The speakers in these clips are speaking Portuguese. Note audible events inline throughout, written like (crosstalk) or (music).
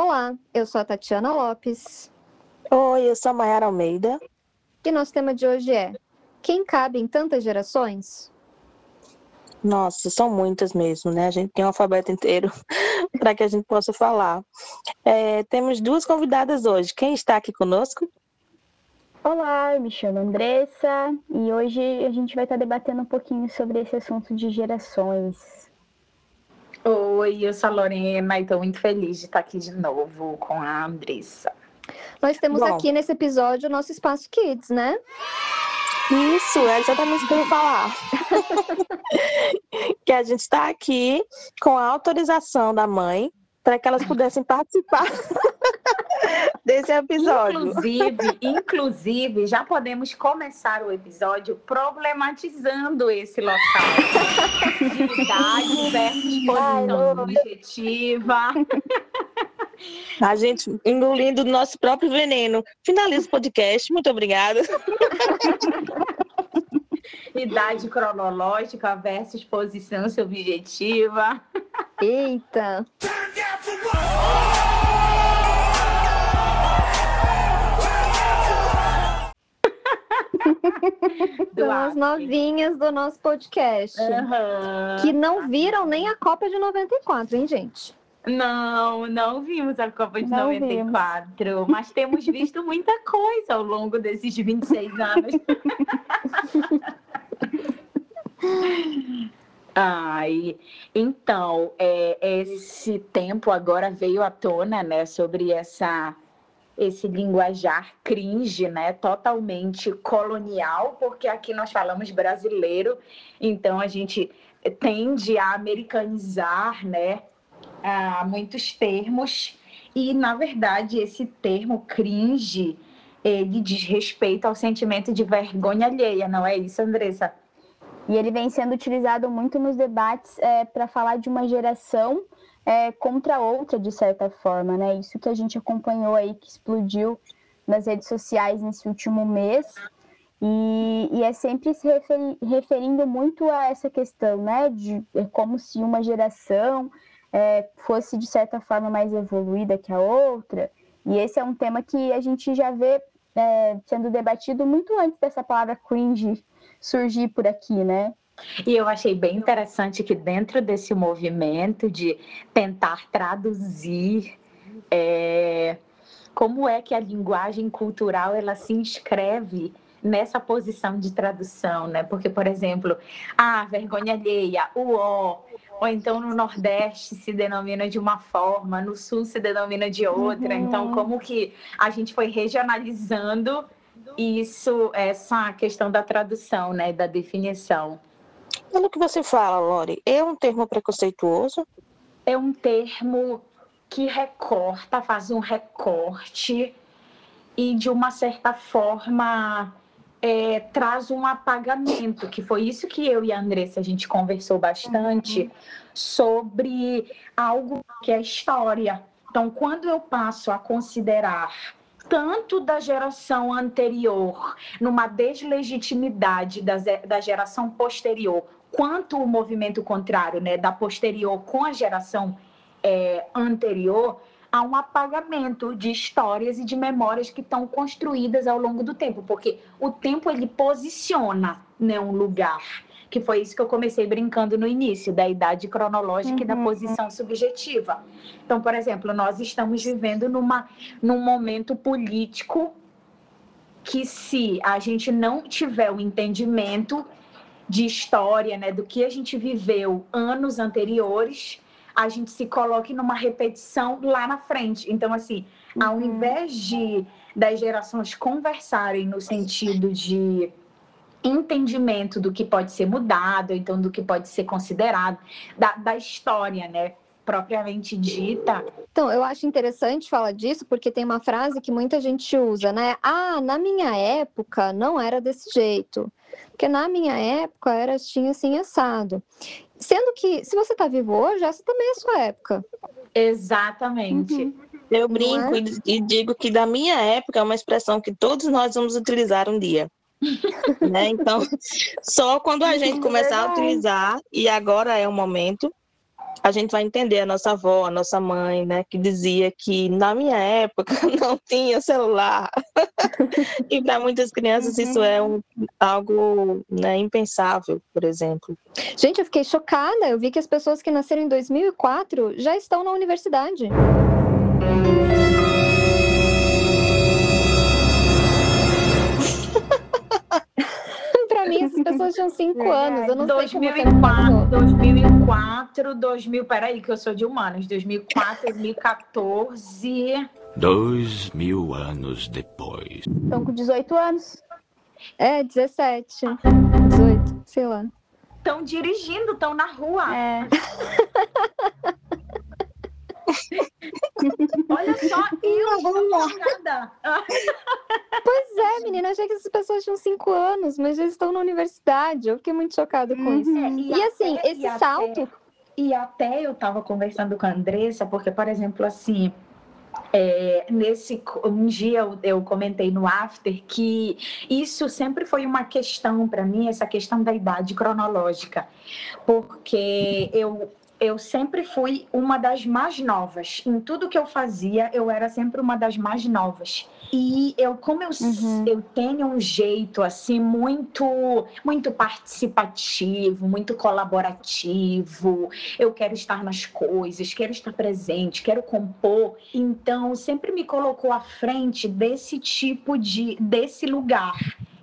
Olá, eu sou a Tatiana Lopes. Oi, eu sou a Mayara Almeida. E nosso tema de hoje é: Quem cabe em tantas gerações? Nossa, são muitas mesmo, né? A gente tem um alfabeto inteiro (laughs) para que a gente possa falar. É, temos duas convidadas hoje. Quem está aqui conosco? Olá, eu me chamo Andressa e hoje a gente vai estar debatendo um pouquinho sobre esse assunto de gerações. Oi, eu sou a Lorena e estou muito feliz de estar aqui de novo com a Andressa. Nós temos Bom, aqui nesse episódio o nosso Espaço Kids, né? Isso, é exatamente o que eu ia falar. (laughs) que a gente está aqui com a autorização da mãe para que elas pudessem participar (laughs) desse episódio. Inclusive, inclusive, já podemos começar o episódio problematizando esse local. Idade (laughs) versus posição objetiva. A gente engolindo o nosso próprio veneno. Finaliza o podcast. Muito obrigada. Idade cronológica versus posição subjetiva. Eita! São as novinhas do nosso podcast. Uhum. Que não viram nem a Copa de 94, hein, gente? Não, não vimos a Copa de não 94, vimos. mas temos visto muita coisa ao longo desses 26 anos. (laughs) Ai, então, é, esse tempo agora veio à tona, né, sobre essa esse linguajar cringe, né, totalmente colonial, porque aqui nós falamos brasileiro, então a gente tende a americanizar, né, a muitos termos e na verdade esse termo cringe ele diz respeito ao sentimento de vergonha alheia, não é isso, Andressa? E ele vem sendo utilizado muito nos debates é, para falar de uma geração é, contra outra, de certa forma, né? Isso que a gente acompanhou aí, que explodiu nas redes sociais nesse último mês. E, e é sempre se referi, referindo muito a essa questão, né? De é como se uma geração é, fosse, de certa forma, mais evoluída que a outra. E esse é um tema que a gente já vê é, sendo debatido muito antes dessa palavra cringe surgir por aqui, né? E eu achei bem interessante que dentro desse movimento de tentar traduzir é, como é que a linguagem cultural ela se inscreve nessa posição de tradução, né? Porque, por exemplo, a ah, vergonha alheia, o ó, ou então no Nordeste se denomina de uma forma, no Sul se denomina de outra. Uhum. Então, como que a gente foi regionalizando isso, essa questão da tradução, né, da definição? Pelo que você fala, Lori, é um termo preconceituoso? É um termo que recorta, faz um recorte e, de uma certa forma, é, traz um apagamento, que foi isso que eu e a Andressa a gente conversou bastante sobre algo que é história. Então, quando eu passo a considerar tanto da geração anterior, numa deslegitimidade da, da geração posterior, quanto o movimento contrário, né, da posterior com a geração é, anterior, há um apagamento de histórias e de memórias que estão construídas ao longo do tempo, porque o tempo ele posiciona né, um lugar, que foi isso que eu comecei brincando no início, da idade cronológica uhum. e da uhum. posição subjetiva. Então, por exemplo, nós estamos vivendo numa, num momento político que se a gente não tiver o entendimento de história, né, do que a gente viveu anos anteriores, a gente se coloque numa repetição lá na frente. Então, assim, uhum. ao invés de das gerações conversarem no sentido de entendimento do que pode ser mudado, então do que pode ser considerado, da, da história, né? Propriamente dita. Então, eu acho interessante falar disso porque tem uma frase que muita gente usa, né? Ah, na minha época não era desse jeito. Porque na minha época era assim, assim, assado. Sendo que, se você está vivo hoje, essa também é a sua época. Exatamente. Uhum. Eu brinco é? e digo que da minha época é uma expressão que todos nós vamos utilizar um dia. (laughs) né? Então, só quando a gente começar a utilizar, e agora é o momento, a gente vai entender a nossa avó, a nossa mãe, né, que dizia que na minha época (laughs) não tinha celular. (laughs) e para muitas crianças uhum. isso é um, algo né, impensável, por exemplo. Gente, eu fiquei chocada. Eu vi que as pessoas que nasceram em 2004 já estão na universidade. Mim, essas pessoas tinham cinco anos. Eu não 2004, sei 2004, 2000, peraí, que eu sou de humanos. 2004, 2014. Dois mil anos depois. Estão com 18 anos. É, 17. 18, sei lá. Estão dirigindo, estão na rua. É. (laughs) Olha só, (laughs) eu chocada. (laughs) Pois é, menina, achei que essas pessoas tinham cinco anos, mas já estão na universidade. Eu fiquei muito chocada com uhum. isso. E, e assim, esse e salto. Até, e até eu estava conversando com a Andressa, porque, por exemplo, assim, é, nesse um dia eu, eu, comentei no after que isso sempre foi uma questão para mim essa questão da idade cronológica porque eu eu sempre fui uma das mais novas. Em tudo que eu fazia, eu era sempre uma das mais novas. E eu, como eu, uhum. eu tenho um jeito assim muito, muito participativo, muito colaborativo, eu quero estar nas coisas, quero estar presente, quero compor. Então, sempre me colocou à frente desse tipo de, desse lugar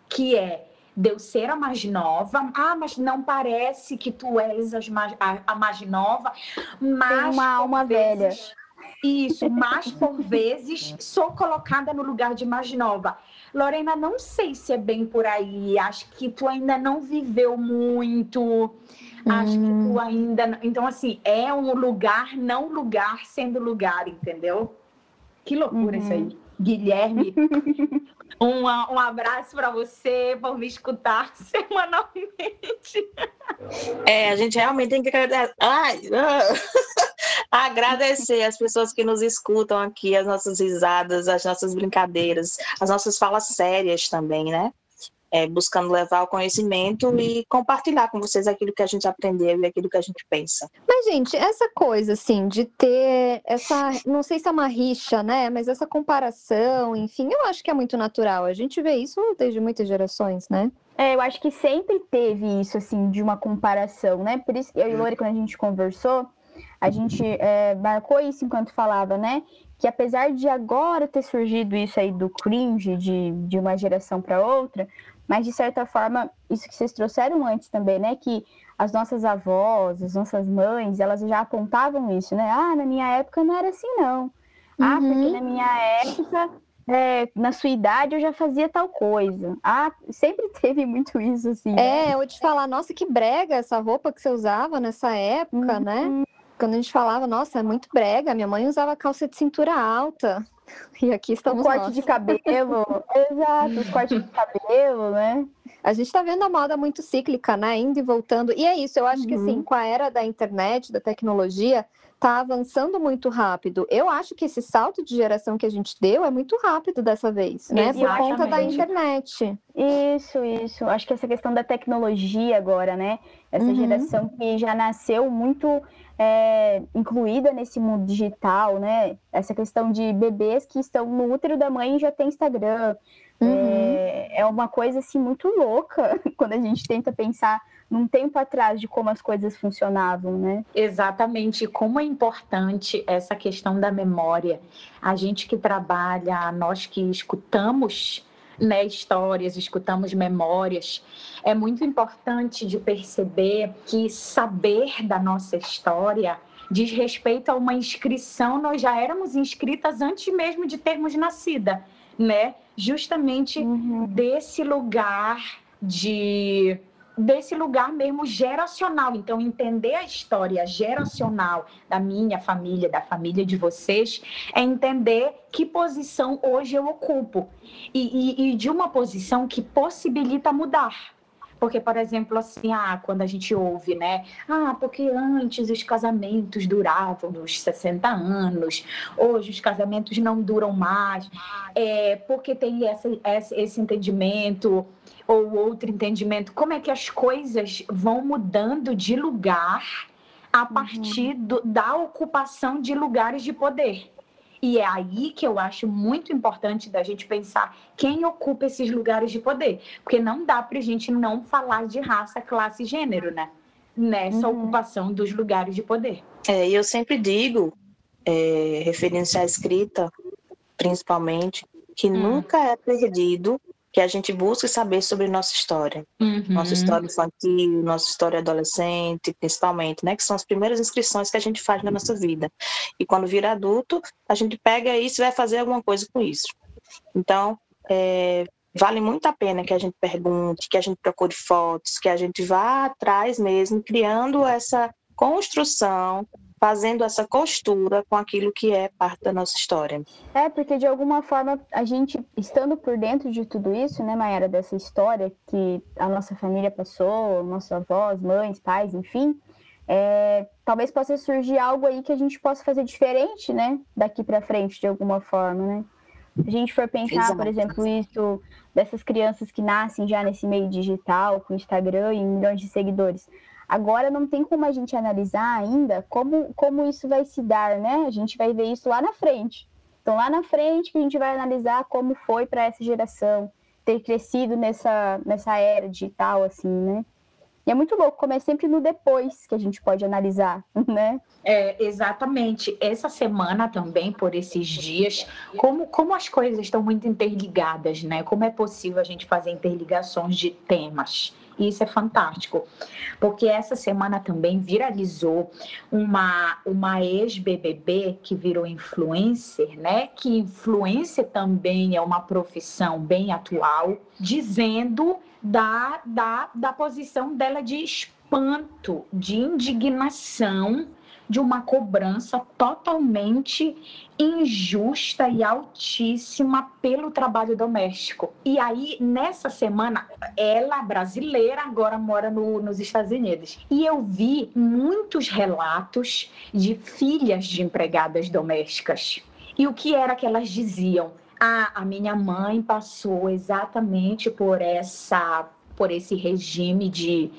que é de eu ser a mais nova. Ah, mas não parece que tu és mais, a, a, mais nova. Mas Tem uma alma vezes, velha. Isso, mas por vezes sou colocada no lugar de mais nova. Lorena, não sei se é bem por aí. Acho que tu ainda não viveu muito. Acho hum. que tu hum. ainda. Então, assim, é um lugar, não lugar sendo lugar, entendeu? Que loucura uhum. isso aí. Guilherme, (laughs) um, um abraço para você por me escutar (laughs) semanalmente. É, a gente realmente tem que agradecer, Ai, (laughs) agradecer as pessoas que nos escutam aqui, as nossas risadas, as nossas brincadeiras, as nossas falas sérias também, né? É, buscando levar o conhecimento e compartilhar com vocês aquilo que a gente aprendeu e aquilo que a gente pensa. Mas, gente, essa coisa, assim, de ter essa, não sei se é uma rixa, né, mas essa comparação, enfim, eu acho que é muito natural. A gente vê isso desde muitas gerações, né? É, eu acho que sempre teve isso, assim, de uma comparação, né? Por isso, eu e Lore, quando a gente conversou, a gente é, marcou isso enquanto falava, né? Que apesar de agora ter surgido isso aí do cringe de, de uma geração para outra, mas de certa forma, isso que vocês trouxeram antes também, né? Que as nossas avós, as nossas mães, elas já apontavam isso, né? Ah, na minha época não era assim, não. Ah, uhum. porque na minha época, é, na sua idade eu já fazia tal coisa. Ah, sempre (laughs) teve muito isso, assim. Né? É, eu te falar, nossa, que brega essa roupa que você usava nessa época, né? uhum. né? Quando a gente falava, nossa, é muito brega, minha mãe usava calça de cintura alta. E aqui estamos o corte nós. de cabelo, (laughs) exato, os cortes de cabelo, né? A gente está vendo a moda muito cíclica, né? Indo e voltando. E é isso, eu acho uhum. que assim, com a era da internet, da tecnologia, está avançando muito rápido. Eu acho que esse salto de geração que a gente deu é muito rápido dessa vez, né? Por conta da internet. Isso, isso. Acho que essa questão da tecnologia agora, né? Essa uhum. geração que já nasceu muito é, incluída nesse mundo digital, né? Essa questão de bebês que estão no útero da mãe e já tem Instagram. Uhum. É, é uma coisa assim muito louca (laughs) quando a gente tenta pensar num tempo atrás de como as coisas funcionavam, né? Exatamente, como é importante essa questão da memória. A gente que trabalha, nós que escutamos né, histórias, escutamos memórias. É muito importante de perceber que saber da nossa história diz respeito a uma inscrição, nós já éramos inscritas antes mesmo de termos nascida, né? Justamente uhum. desse lugar de desse lugar mesmo geracional. Então, entender a história geracional da minha família, da família de vocês, é entender que posição hoje eu ocupo. E, e, e de uma posição que possibilita mudar. Porque, por exemplo, assim, ah, quando a gente ouve, né? Ah, porque antes os casamentos duravam uns 60 anos, hoje os casamentos não duram mais, é, porque tem essa, esse entendimento ou outro entendimento, como é que as coisas vão mudando de lugar a partir do, da ocupação de lugares de poder. E é aí que eu acho muito importante da gente pensar quem ocupa esses lugares de poder. Porque não dá para a gente não falar de raça, classe e gênero, né? Nessa uhum. ocupação dos lugares de poder. É, eu sempre digo, é, referência à escrita, principalmente, que hum. nunca é perdido que a gente busque saber sobre nossa história. Uhum. Nossa história infantil, nossa história adolescente, principalmente, né? Que são as primeiras inscrições que a gente faz na nossa vida. E quando vira adulto, a gente pega isso e vai fazer alguma coisa com isso. Então, é, vale muito a pena que a gente pergunte, que a gente procure fotos, que a gente vá atrás mesmo, criando essa construção fazendo essa costura com aquilo que é parte da nossa história. É, porque de alguma forma a gente, estando por dentro de tudo isso, né, Mayara, dessa história que a nossa família passou, nossos avós, mães, pais, enfim, é, talvez possa surgir algo aí que a gente possa fazer diferente, né, daqui para frente, de alguma forma, né? Se a gente for pensar, Exato. por exemplo, isso dessas crianças que nascem já nesse meio digital, com Instagram e milhões de seguidores, Agora não tem como a gente analisar ainda como, como isso vai se dar, né? A gente vai ver isso lá na frente. Então, lá na frente que a gente vai analisar como foi para essa geração ter crescido nessa, nessa era digital, assim, né? E é muito louco, como é sempre no depois que a gente pode analisar, (laughs) né? É, exatamente. Essa semana também, por esses dias, como, como as coisas estão muito interligadas, né? Como é possível a gente fazer interligações de temas? E isso é fantástico, porque essa semana também viralizou uma, uma ex-BBB que virou influencer, né? Que influencer também é uma profissão bem atual, dizendo da, da, da posição dela de espanto, de indignação de uma cobrança totalmente injusta e altíssima pelo trabalho doméstico. E aí, nessa semana, ela, brasileira, agora mora no, nos Estados Unidos. E eu vi muitos relatos de filhas de empregadas domésticas. E o que era que elas diziam? Ah, a minha mãe passou exatamente por essa por esse regime de,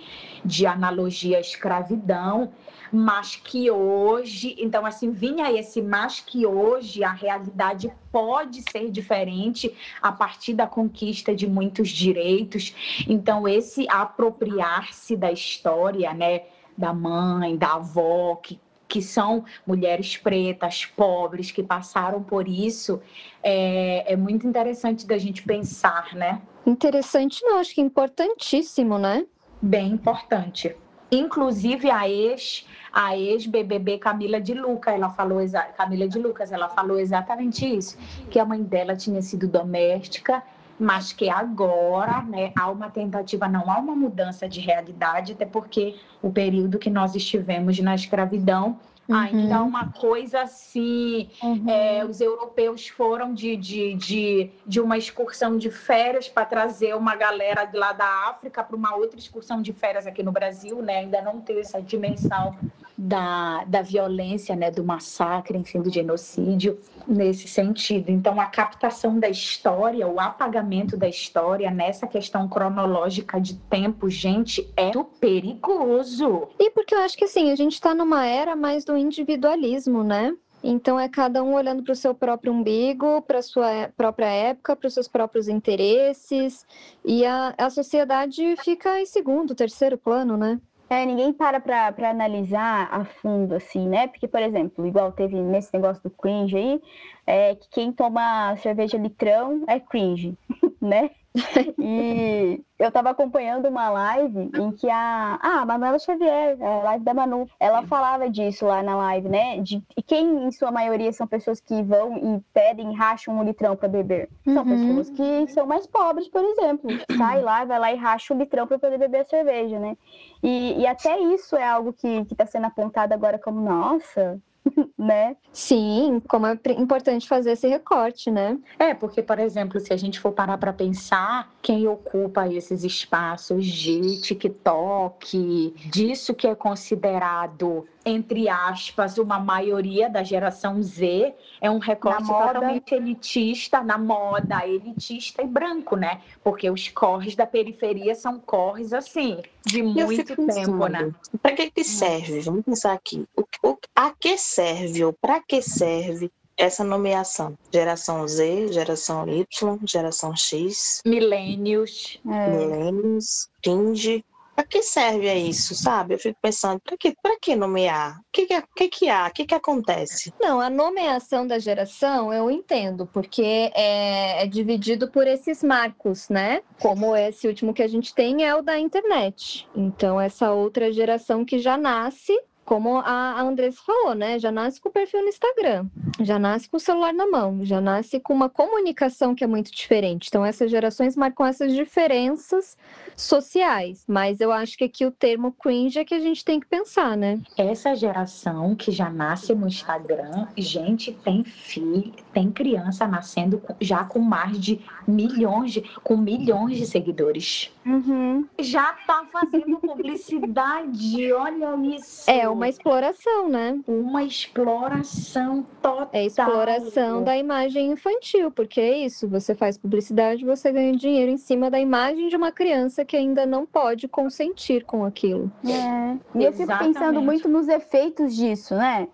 de analogia à escravidão mas que hoje, então assim, vinha esse mas que hoje a realidade pode ser diferente a partir da conquista de muitos direitos. Então esse apropriar-se da história, né, da mãe, da avó, que que são mulheres pretas, pobres, que passaram por isso, é, é muito interessante da gente pensar, né? Interessante, não, acho que importantíssimo, né? Bem importante. Inclusive a ex a ex-BBB Camila de Lucas, ela falou Camila de Lucas, ela falou exatamente isso, que a mãe dela tinha sido doméstica, mas que agora, né, há uma tentativa, não há uma mudança de realidade, até porque o período que nós estivemos na escravidão Uhum. Ainda uma coisa assim, uhum. é, os europeus foram de, de, de, de uma excursão de férias para trazer uma galera de lá da África para uma outra excursão de férias aqui no Brasil, né? Ainda não tem essa dimensão da, da violência, né? Do massacre, enfim, do genocídio nesse sentido. Então, a captação da história, o apagamento da história nessa questão cronológica de tempo, gente, é perigoso. E porque eu acho que assim, a gente está numa era mais do individualismo, né? Então é cada um olhando para o seu próprio umbigo, para a sua própria época, para os seus próprios interesses, e a, a sociedade fica em segundo, terceiro plano, né? É, ninguém para para analisar a fundo, assim, né? Porque, por exemplo, igual teve nesse negócio do cringe aí, é que quem toma cerveja litrão é cringe, (laughs) né? (laughs) e eu estava acompanhando uma live em que a. Ah, a Manuela Xavier, a live da Manu, ela falava disso lá na live, né? De quem, em sua maioria, são pessoas que vão e pedem, racham um litrão para beber. São uhum. pessoas que são mais pobres, por exemplo. Sai lá, vai lá e racha um litrão para poder beber a cerveja, né? E, e até isso é algo que está sendo apontado agora como, nossa, (laughs) né? Sim, como é importante fazer esse recorte, né? É, porque, por exemplo, se a gente for parar para pensar quem ocupa esses espaços de TikTok, disso que é considerado entre aspas, uma maioria da geração Z, é um recorte totalmente elitista na moda, elitista e branco, né? Porque os corres da periferia são corres assim, de muito tempo, né? Para que que serve? Vamos pensar aqui. O, o, a que serve ou para que serve essa nomeação? Geração Z, geração Y, geração X, milênios, é. milênios, cringe, para que serve isso, sabe? Eu fico pensando, para que, que nomear? O que, que, que, que há? O que, que acontece? Não, a nomeação da geração eu entendo, porque é, é dividido por esses marcos, né? Como esse último que a gente tem é o da internet. Então, essa outra geração que já nasce como a Andressa falou, né? Já nasce com o perfil no Instagram, já nasce com o celular na mão, já nasce com uma comunicação que é muito diferente. Então, essas gerações marcam essas diferenças sociais. Mas eu acho que aqui o termo cringe é que a gente tem que pensar, né? Essa geração que já nasce no Instagram, gente, tem filho, tem criança nascendo já com mais de milhões de, com milhões de seguidores. Uhum. Já tá fazendo publicidade, olha isso. É uma exploração, né? Uma exploração total. É exploração da imagem infantil, porque é isso, você faz publicidade, você ganha dinheiro em cima da imagem de uma criança que ainda não pode consentir com aquilo. É. E eu fico pensando muito nos efeitos disso, né?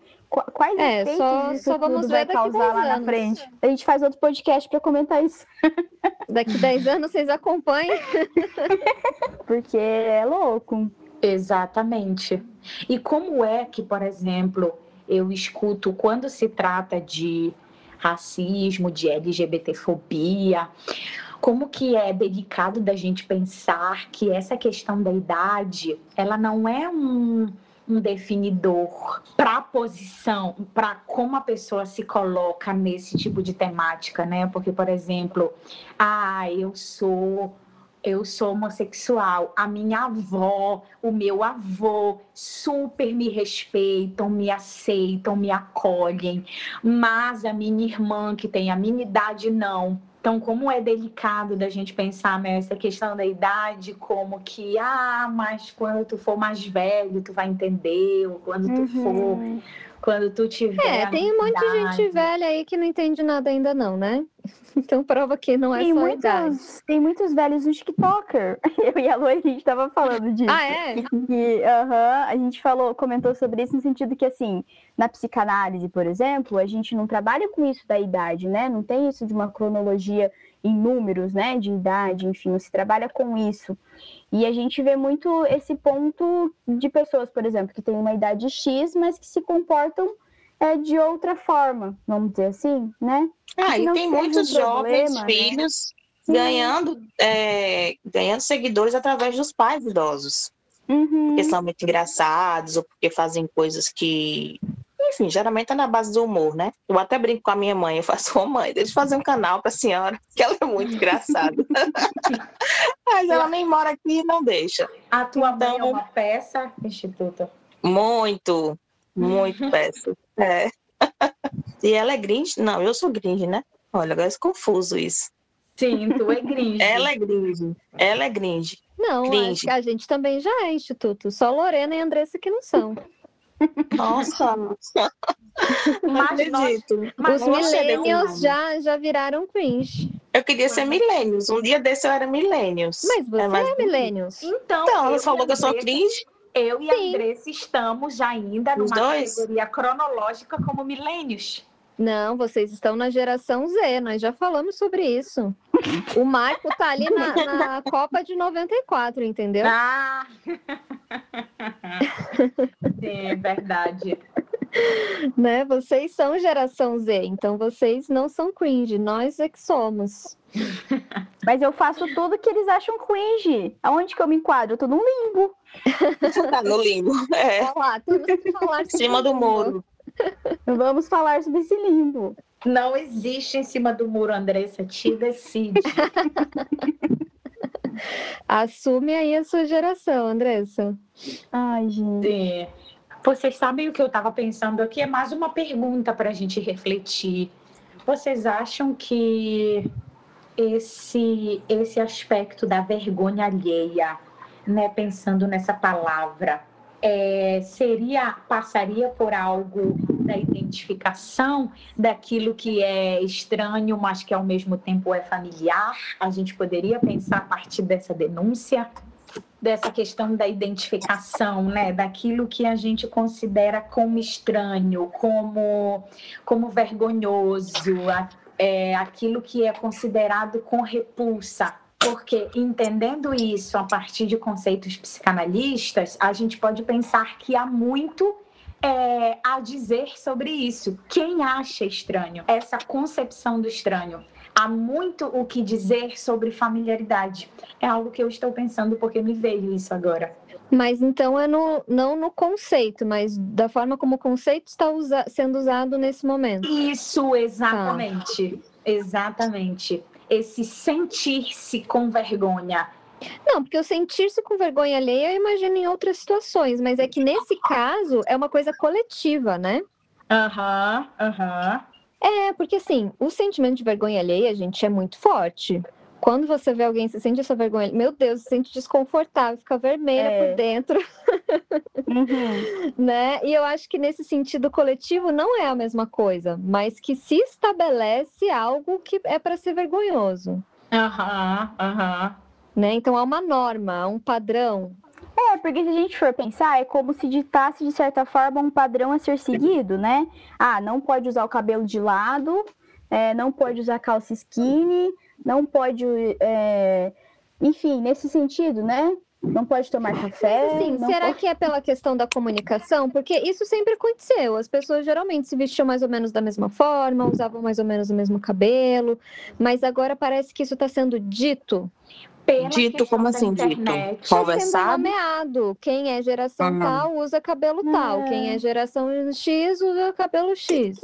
Quais é, efeitos só, isso só vamos vai causar lá anos. na frente? A gente faz outro podcast para comentar isso. Daqui 10 anos vocês acompanham. (laughs) Porque é louco. Exatamente. E como é que, por exemplo, eu escuto quando se trata de racismo, de LGBTfobia, como que é delicado da gente pensar que essa questão da idade, ela não é um um definidor para a posição, para como a pessoa se coloca nesse tipo de temática, né? Porque, por exemplo, ah, eu sou eu sou homossexual, a minha avó, o meu avô super me respeitam, me aceitam, me acolhem, mas a minha irmã que tem a minha idade não. Então, como é delicado da gente pensar nessa questão da idade, como que, ah, mas quando tu for mais velho, tu vai entender, ou quando tu uhum. for, quando tu tiver. É, tem um monte de gente velha aí que não entende nada ainda, não, né? (laughs) Então prova que não é tem só muitos, idade. Tem muitos velhos no TikToker. (laughs) Eu e a Lu, a gente tava falando disso. Ah, é? Que, uh -huh, a gente falou, comentou sobre isso no sentido que, assim, na psicanálise, por exemplo, a gente não trabalha com isso da idade, né? Não tem isso de uma cronologia em números, né? De idade, enfim, não se trabalha com isso. E a gente vê muito esse ponto de pessoas, por exemplo, que têm uma idade X, mas que se comportam é, de outra forma, vamos dizer assim, né? Ah, e tem muitos um jovens problema, né? filhos né? ganhando, é, ganhando seguidores através dos pais idosos. Uhum. Porque são muito engraçados ou porque fazem coisas que. Enfim, geralmente é na base do humor, né? Eu até brinco com a minha mãe, eu faço, ô mãe, deixa eu fazer um canal pra senhora, (laughs) que ela é muito engraçada. (laughs) Mas ela nem mora aqui e não deixa. A tua então, mãe é uma peça, Instituto? Muito, muito peça. É. E ela é gringe? Não, eu sou gringe, né? Olha, agora é confuso isso. Sim, tu é gringe. (laughs) ela é gringe. Ela é gringe. Não, acho que a gente também já é instituto. Só Lorena e Andressa que não são. Nossa, mas acredito. Mas Os millennials já, já viraram cringe. Eu queria ser millennials. Um dia desse eu era millennials. Mas você é, mais... é millennials. Então, então ela falou que eu sou cringe. Eu e a Andressa estamos ainda numa categoria cronológica como milênios. Não, vocês estão na geração Z, nós já falamos sobre isso. (laughs) O Marco tá ali na, na Copa de 94, entendeu? Ah! (laughs) Sim, verdade. né? Vocês são geração Z, então vocês não são cringe, nós é que somos. (laughs) Mas eu faço tudo que eles acham cringe. Aonde que eu me enquadro? Eu tô no limbo. Tá no limbo. (laughs) É. Olha lá, temos que falar em cima do muro. Vamos falar sobre esse limbo. Não existe em cima do muro, Andressa. Te decide. (laughs) Assume aí a sua geração, Andressa. Ai, gente. Sim. Vocês sabem o que eu estava pensando aqui? É mais uma pergunta para a gente refletir. Vocês acham que esse, esse aspecto da vergonha alheia, né, pensando nessa palavra, é, seria passaria por algo da identificação daquilo que é estranho, mas que ao mesmo tempo é familiar. A gente poderia pensar a partir dessa denúncia, dessa questão da identificação, né, daquilo que a gente considera como estranho, como como vergonhoso, é, aquilo que é considerado com repulsa porque entendendo isso a partir de conceitos psicanalistas, a gente pode pensar que há muito é, a dizer sobre isso. Quem acha estranho? Essa concepção do estranho. Há muito o que dizer sobre familiaridade. É algo que eu estou pensando porque me veio isso agora. Mas então é no, não no conceito, mas da forma como o conceito está usa, sendo usado nesse momento. Isso, exatamente. Ah. Exatamente esse sentir-se com vergonha? Não, porque o sentir-se com vergonha alheia eu imagino em outras situações, mas é que nesse caso é uma coisa coletiva, né? Aham, uhum, aham. Uhum. É, porque assim, o sentimento de vergonha alheia, gente, é muito forte. Quando você vê alguém se sente essa vergonha, meu Deus, se sente desconfortável, fica vermelha é. por dentro. Uhum. (laughs) né? E eu acho que nesse sentido coletivo não é a mesma coisa, mas que se estabelece algo que é para ser vergonhoso. Aham, uhum, aham. Uhum. Né? Então há uma norma, um padrão. É, porque se a gente for pensar, é como se ditasse, de certa forma, um padrão a ser seguido, né? Ah, não pode usar o cabelo de lado, é, não pode usar calça skinny, não pode, é, enfim, nesse sentido, né? Não pode tomar café. Sim, será pode... que é pela questão da comunicação? Porque isso sempre aconteceu. As pessoas geralmente se vestiam mais ou menos da mesma forma, usavam mais ou menos o mesmo cabelo, mas agora parece que isso está sendo dito pela dito como assim dito conversado nomeado quem é geração uhum. tal usa cabelo é. tal quem é geração X usa cabelo X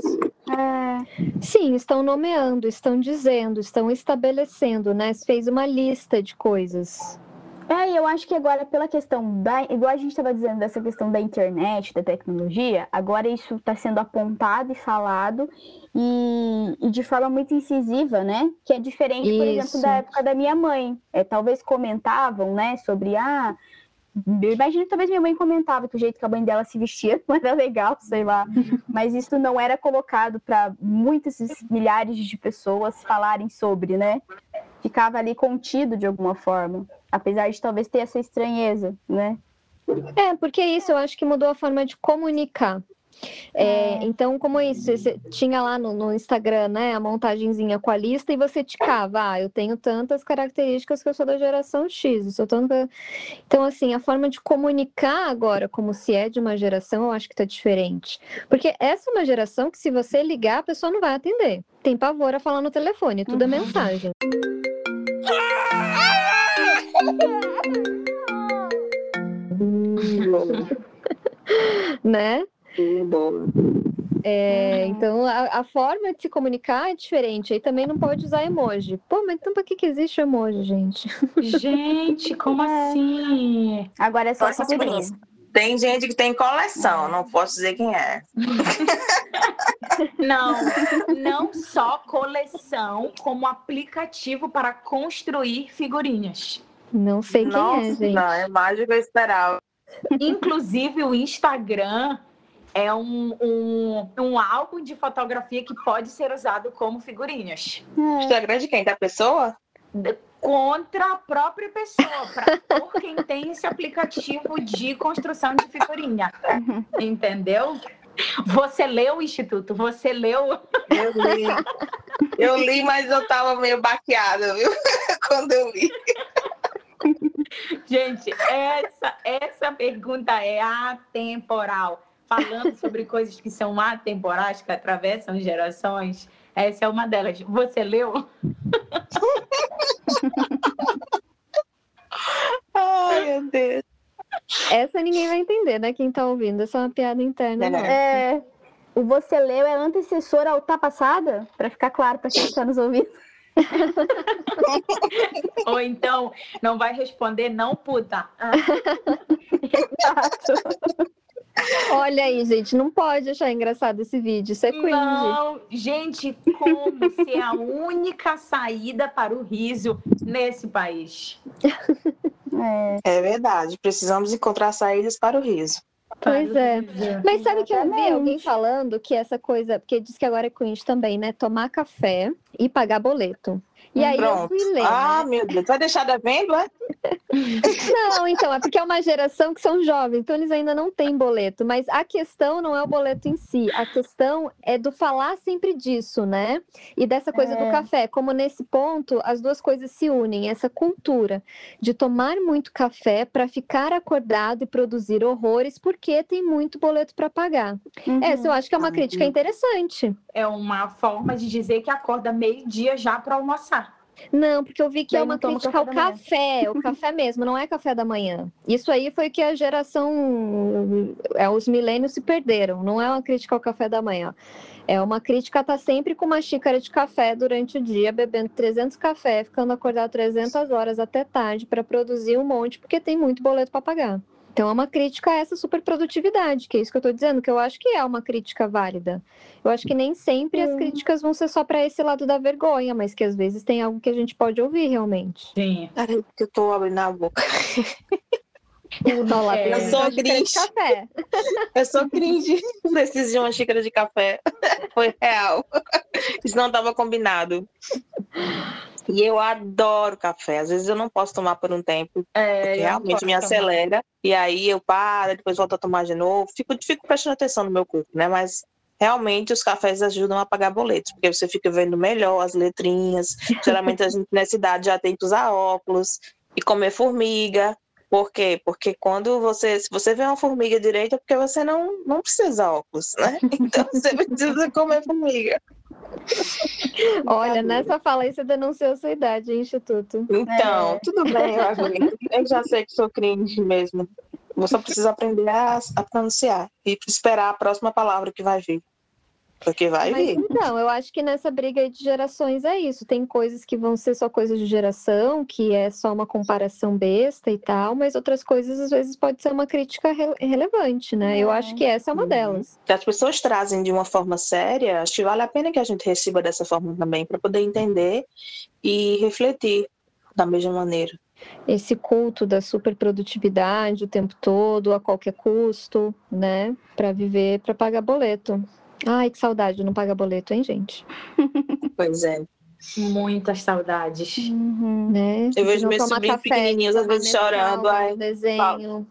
é. sim estão nomeando estão dizendo estão estabelecendo né fez uma lista de coisas é, e eu acho que agora, pela questão da. Igual a gente estava dizendo dessa questão da internet, da tecnologia, agora isso está sendo apontado e falado, e, e, de forma muito incisiva, né? Que é diferente, por isso. exemplo, da época da minha mãe. É, talvez comentavam, né, sobre. Ah, eu imagino que talvez minha mãe comentava que o jeito que a mãe dela se vestia (laughs) não era legal, sei lá. Mas isso não era colocado para muitas milhares de pessoas falarem sobre, né? Ficava ali contido de alguma forma apesar de talvez ter essa estranheza, né? É, porque isso eu acho que mudou a forma de comunicar. É, é. então, como isso, você tinha lá no, no, Instagram, né, a montagenzinha com a lista e você ticava, ah, eu tenho tantas características que eu sou da geração X, eu sou tanto... Então, assim, a forma de comunicar agora, como se é de uma geração, eu acho que tá diferente. Porque essa é uma geração que se você ligar, a pessoa não vai atender. Tem pavor a falar no telefone, tudo é uhum. é mensagem. (laughs) né? Bom. É, então a, a, forma de se comunicar é diferente. Aí também não pode usar emoji. Pô, mas então pra que, que existe emoji, gente? Gente, como (laughs) é. assim? Agora é só figurinha. Tem gente que tem coleção, não posso dizer quem é. (laughs) Não, não só coleção, como aplicativo para construir figurinhas. Não sei quem é, Nossa, é, gente. Não, é mais do que eu esperava. Inclusive, o Instagram é um, um, um álbum de fotografia que pode ser usado como figurinhas. É. Instagram de quem? Da pessoa? Contra a própria pessoa, pra, por quem tem esse aplicativo de construção de figurinha. Entendeu? Você leu o Instituto? Você leu? Eu li. Eu li, mas eu tava meio baqueada, viu? (laughs) Quando eu li. Gente, essa, essa pergunta é atemporal. Falando sobre coisas que são atemporais, que atravessam gerações, essa é uma delas. Você leu? (laughs) Ai, meu Deus. Essa ninguém vai entender, né? Quem tá ouvindo. Essa é uma piada interna. É. é o você leu é antecessor ao tá passada? Para ficar claro para quem está nos ouvindo. (laughs) Ou então, não vai responder não, puta. Exato. Olha aí, gente, não pode achar engraçado esse vídeo, isso é cringe. Não, gente, como se é a única saída para o riso nesse país. É, É verdade. Precisamos encontrar saídas para o riso. Pois é. Mas sabe que eu vi alguém falando que essa coisa, porque diz que agora é cringe também, né? Tomar café e pagar boleto. E aí eu Pronto. fui ler. Ah, né? meu Deus. Vai deixar devendo, é? Não, então, é porque é uma geração que são jovens, então eles ainda não têm boleto. Mas a questão não é o boleto em si, a questão é do falar sempre disso, né? E dessa coisa do É. café. Como nesse ponto as duas coisas se unem, essa cultura de tomar muito café para ficar acordado e produzir horrores, porque tem muito boleto para pagar. uhum. Essa eu acho que é uma crítica uhum. interessante. É uma forma de dizer que acorda meio-dia já para almoçar. Não, porque eu vi que é uma crítica ao café café, o (laughs) café mesmo, não é café da manhã. Isso aí foi que a geração, é, os milênios se perderam, não é uma crítica ao café da manhã. É uma crítica a estar sempre com uma xícara de café durante o dia, bebendo 300 café, ficando acordado 300 horas até tarde para produzir um monte, porque tem muito boleto para pagar. Então é uma crítica a essa superprodutividade, que é isso que eu estou dizendo, que eu acho que é uma crítica válida. Eu acho que nem sempre as críticas vão ser só para esse lado da vergonha, mas que às vezes tem algo que a gente pode ouvir realmente. Sim. Eu tô abrindo a boca. (laughs) Lá, É. Eu sou de grinch. café. Eu sou cringe. (laughs) Preciso de uma xícara de café. Foi real. Isso não estava combinado. E eu adoro café. Às vezes eu não posso tomar por um tempo, É, porque realmente me tomar. acelera. E aí eu paro, depois volto a tomar de novo. Fico, fico prestando atenção no meu corpo, né? Mas realmente os cafés ajudam a pagar boletos, porque você fica vendo melhor as letrinhas. Geralmente a gente nessa idade já tem que usar óculos e comer formiga. Por quê? Porque quando você, se você vê uma formiga direita, é porque você não, não precisa óculos, né? (laughs) Então você precisa comer formiga. (laughs) Olha, nessa fala aí você denunciou sua idade, hein, Instituto? Então, É. tudo bem, eu já sei que sou cringe mesmo. Eu só preciso aprender a, a pronunciar e esperar a próxima palavra que vai vir. Porque vai Mas vir. então, eu acho que nessa briga aí de gerações é isso. Tem coisas que vão ser só coisas de geração, que é só uma comparação besta e tal, mas outras coisas às vezes pode ser uma crítica re- relevante, né? Eu É. acho que essa é uma Uhum. delas. Se as pessoas trazem de uma forma séria, acho que vale a pena que a gente receba dessa forma também, para poder entender e refletir da mesma maneira. Esse culto da superprodutividade o tempo todo, a qualquer custo, né? Para viver, para pagar boleto. Ai, que saudade de não pagar boleto, hein, gente? Pois é. Muitas saudades. Uhum. Né? Eu vejo meus sobrinhos pequenininhos, às vezes, chorando, ver ai, desenho.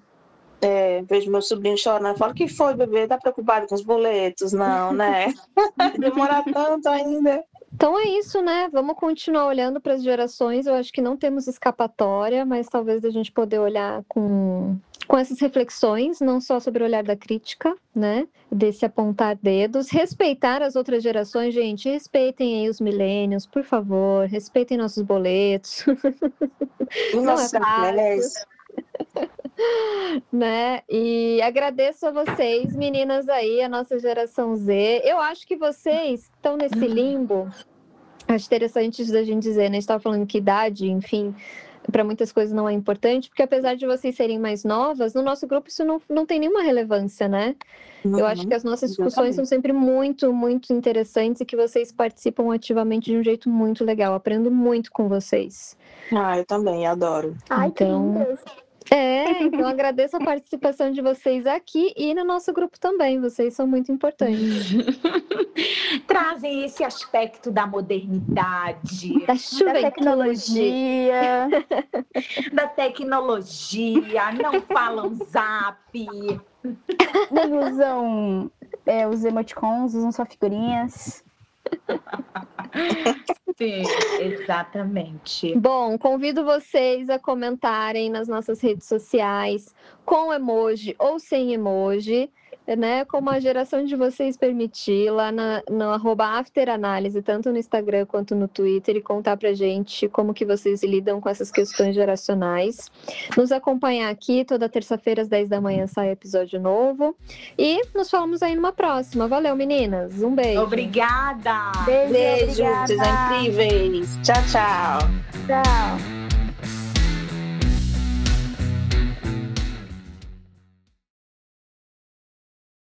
É, vejo meu sobrinho chorando. Falo, que foi, bebê? Tá preocupado com os boletos? Não, né? (laughs) Demora tanto ainda. Então é isso, né? Vamos continuar olhando para as gerações. Eu acho que não temos escapatória, mas talvez a gente poder olhar com, com essas reflexões, não só sobre o olhar da crítica, né? Desse apontar dedos, respeitar as outras gerações, gente. Respeitem aí os milênios, por favor. Respeitem nossos boletos, E (laughs) Não nossos é (laughs) né? E agradeço a vocês, meninas aí, a nossa geração Z. Eu acho que vocês estão nesse limbo. Acho interessante isso da gente dizer, né? A gente estava falando que idade, enfim, para muitas coisas não é importante, porque apesar de vocês serem mais novas, no nosso grupo isso não, não tem nenhuma relevância, né? Eu acho Uhum. que as nossas discussões são sempre muito, muito interessantes e que vocês participam ativamente de um jeito muito legal. Aprendo muito com vocês. Ah, eu também, adoro. Ai, Então- que lindas. É, (laughs) então agradeço a participação de vocês aqui e no nosso grupo também. Vocês são muito importantes. (laughs) Trazem esse aspecto da modernidade, Da Da juventude. tecnologia. (laughs) da tecnologia, não falam zap. Nem usam é, os emoticons, usam só figurinhas. (laughs) Sim, exatamente. Bom, convido vocês a comentarem nas nossas redes sociais com emoji ou sem emoji, né? Como a geração de vocês permitir, lá na, no arroba afteranálise, tanto no Instagram quanto no Twitter, e contar pra gente como que vocês lidam com essas questões geracionais. Nos acompanhar aqui, toda terça-feira às 10 da manhã sai episódio novo. E nos falamos aí numa próxima. Valeu, meninas. Um beijo. Obrigada. Beijo, Beijo, obrigada. vocês são incríveis. Tchau, tchau. Tchau.